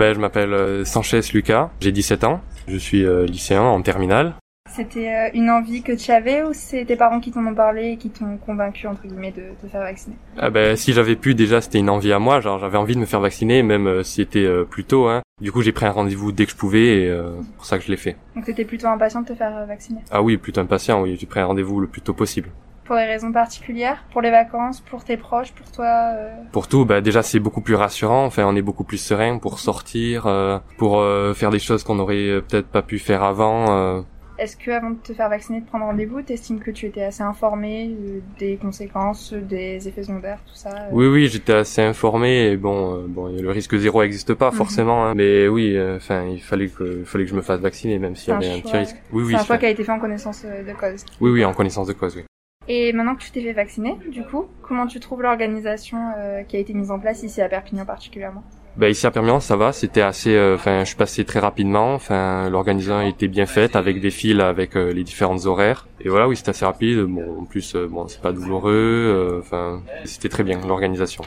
Ben, je m'appelle euh, Sanchez Lucas, j'ai 17 ans, je suis euh, lycéen en terminale. C'était euh, une envie que tu avais ou c'est tes parents qui t'en ont parlé et qui t'ont convaincu entre guillemets de te faire vacciner? Ah ben si j'avais pu déjà c'était une envie à moi, genre j'avais envie de me faire vacciner même euh, si c'était euh, plus tôt hein. Du coup j'ai pris un rendez-vous dès que je pouvais et euh, c'est pour ça que je l'ai fait. Donc t'étais plutôt impatient de te faire vacciner? Ah oui, plutôt impatient, oui, j'ai pris un rendez-vous le plus tôt possible. Pour des raisons particulières Pour les vacances Pour tes proches Pour toi euh, Pour tout, bah déjà c'est beaucoup plus rassurant, enfin on est beaucoup plus serein pour sortir, euh, pour euh, faire des choses qu'on aurait euh, peut-être pas pu faire avant. Est-ce que avant de te faire vacciner, de prendre rendez-vous, t'estimes que tu étais assez informé des conséquences, des effets secondaires, tout ça Oui oui, j'étais assez informé et bon bon le risque zéro n'existe pas Mhm. forcément, hein. mais oui, euh, enfin il fallait que fallait que je me fasse vacciner même s'il y un avait un petit risque. Oui oui, C'est un choix qui a été fait en connaissance de cause. oui oui en connaissance de cause oui. Et maintenant que tu t'es fait vacciner, du coup, comment tu trouves l'organisation euh, qui a été mise en place ici à Perpignan particulièrement? Bah ici à Perpignan ça va, c'était assez, euh, enfin je suis passé très rapidement, enfin l'organisation était bien faite avec des files avec euh, les différentes horaires et voilà oui c'était assez rapide, bon en plus euh, bon c'est pas douloureux, enfin c'était très bien l'organisation.